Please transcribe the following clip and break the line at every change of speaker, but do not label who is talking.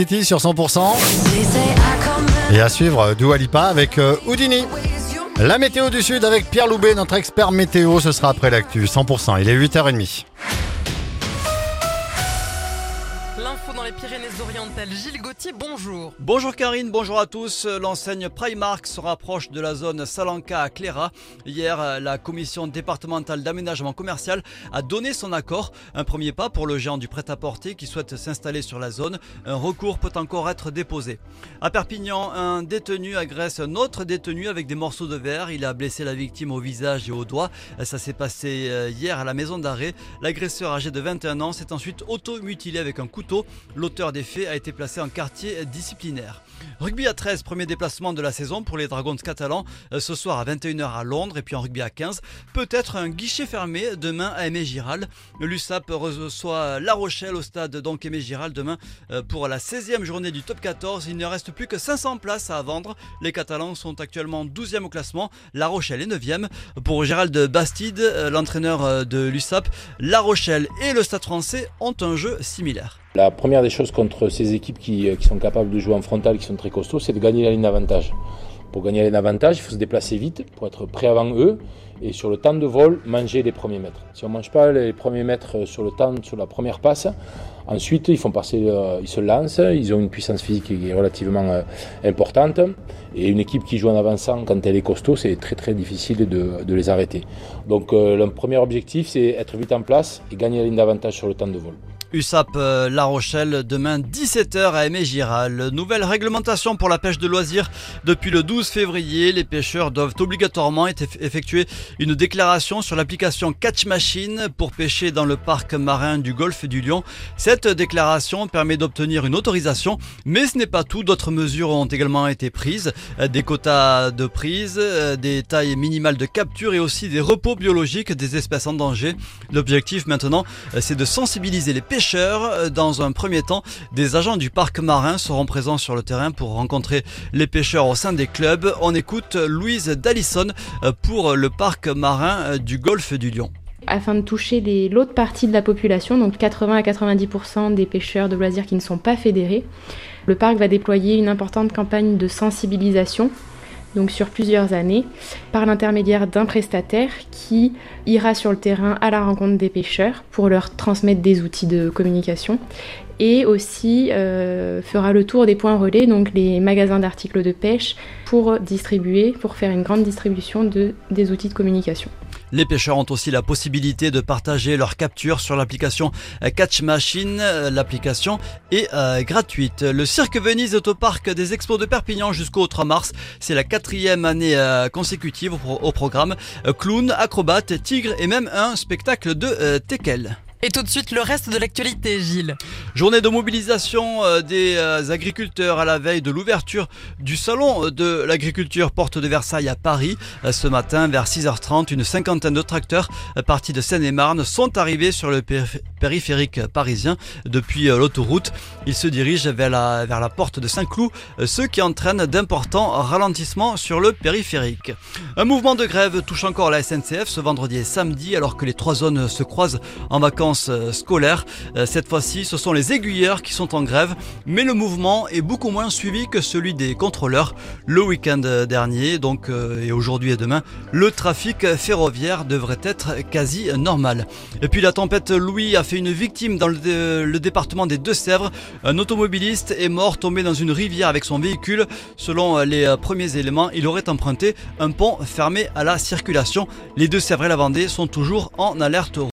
City sur 100%. Et à suivre Dua Lipa avec euh, Houdini. La météo du Sud avec Pierre Loubet, notre expert météo, ce sera après l'actu. 100%, il est 8h30.
Pyrénées-Orientales. Gilles Gauthier, bonjour.
Bonjour Karine, bonjour à tous. L'enseigne Primark se rapproche de la zone Salanca à Cléra. Hier, la commission départementale d'aménagement commercial a donné son accord. Un premier pas pour le géant du prêt-à-porter qui souhaite s'installer sur la zone. Un recours peut encore être déposé. À Perpignan, un détenu agresse un autre détenu avec des morceaux de verre. Il a blessé la victime au visage et au doigt. Ça s'est passé euh, hier à la maison d'arrêt. L'agresseur âgé de 21 ans s'est ensuite auto-mutilé avec un couteau. L'auteur des faits a été placé en quartier disciplinaire. Rugby à 13, premier déplacement de la saison pour les Dragons catalans euh, ce soir à 21h à Londres et puis en rugby à 15. Peut-être un guichet fermé demain à Aimé Giral. L'USAP reçoit La Rochelle au stade donc Aimé Giral demain euh, pour la 16e journée du top 14. Il ne reste plus que 500 places à vendre. Les Catalans sont actuellement 12e au classement. La Rochelle est 9e. Pour Gérald Bastide, euh, l'entraîneur de l'USAP, La Rochelle et le Stade français ont un jeu similaire.
La première des choses contre ces équipes qui, qui, sont capables de jouer en frontal, qui sont très costauds, c'est de gagner la ligne d'avantage. Pour gagner la ligne d'avantage, il faut se déplacer vite pour être prêt avant eux et sur le temps de vol, manger les premiers mètres. Si on ne mange pas les premiers mètres sur le temps, sur la première passe, ensuite ils font passer, euh, ils se lancent, ils ont une puissance physique qui est relativement euh, importante et une équipe qui joue en avançant quand elle est costaud, c'est très très difficile de, les arrêter. Donc euh, le premier objectif, c'est être vite en place et gagner la ligne d'avantage sur le temps de vol.
USAP La Rochelle, demain 17h à Aimé. Nouvelle réglementation pour la pêche de loisirs. Depuis le 12 février, les pêcheurs doivent obligatoirement effectuer une déclaration sur l'application Catch Machine pour pêcher dans le parc marin du golfe du Lion. Cette déclaration permet d'obtenir une autorisation, mais ce n'est pas tout. D'autres mesures ont également été prises. Des quotas de prise, des tailles minimales de capture et aussi des repos biologiques des espèces en danger. L'objectif maintenant, c'est de sensibiliser les pêcheurs pêcheurs. Dans un premier temps, des agents du parc marin seront présents sur le terrain pour rencontrer les pêcheurs au sein des clubs. On écoute Louise Dallison pour le parc marin du golfe du Lion
afin de toucher l'autre partie de la population, donc 80 à 90% des pêcheurs de loisirs qui ne sont pas fédérés. Le parc va déployer une importante campagne de sensibilisation donc sur plusieurs années, par l'intermédiaire d'un prestataire qui ira sur le terrain à la rencontre des pêcheurs pour leur transmettre des outils de communication et aussi euh, fera le tour des points relais, donc les magasins d'articles de pêche, pour distribuer, pour faire une grande distribution de, des outils de communication.
Les pêcheurs ont aussi la possibilité de partager leurs captures sur l'application Catch Machine. L'application est euh, gratuite. Le Cirque Venise est au parc des Expos de Perpignan jusqu'au 3 mars. C'est la quatrième année euh, consécutive au, au programme. Clown, acrobate, tigre et même un spectacle de euh, teckel.
Et tout de suite, le reste de l'actualité, Gilles.
Journée de mobilisation des agriculteurs à la veille de l'ouverture du salon de l'agriculture Porte de Versailles à Paris. Ce matin, vers 6h30, une cinquantaine de tracteurs partis de Seine-et-Marne sont arrivés sur le périphérique parisien depuis l'autoroute. Ils se dirigent vers la, vers la porte de Saint-Cloud, ce qui entraîne d'importants ralentissements sur le périphérique. Un mouvement de grève touche encore la SNCF ce vendredi et samedi alors que les trois zones se croisent en vacances scolaires. Cette fois-ci, ce sont les aiguilleurs qui sont en grève, mais le mouvement est beaucoup moins suivi que celui des contrôleurs. Le week-end dernier, donc et aujourd'hui et demain, le trafic ferroviaire devrait être quasi normal. Et puis la tempête Louis a fait une victime dans le, le département des Deux-Sèvres. Un automobiliste est mort tombé dans une rivière avec son véhicule. Selon les premiers éléments, il aurait emprunté un pont fermé à la circulation. Les Deux-Sèvres et la Vendée sont toujours en alerte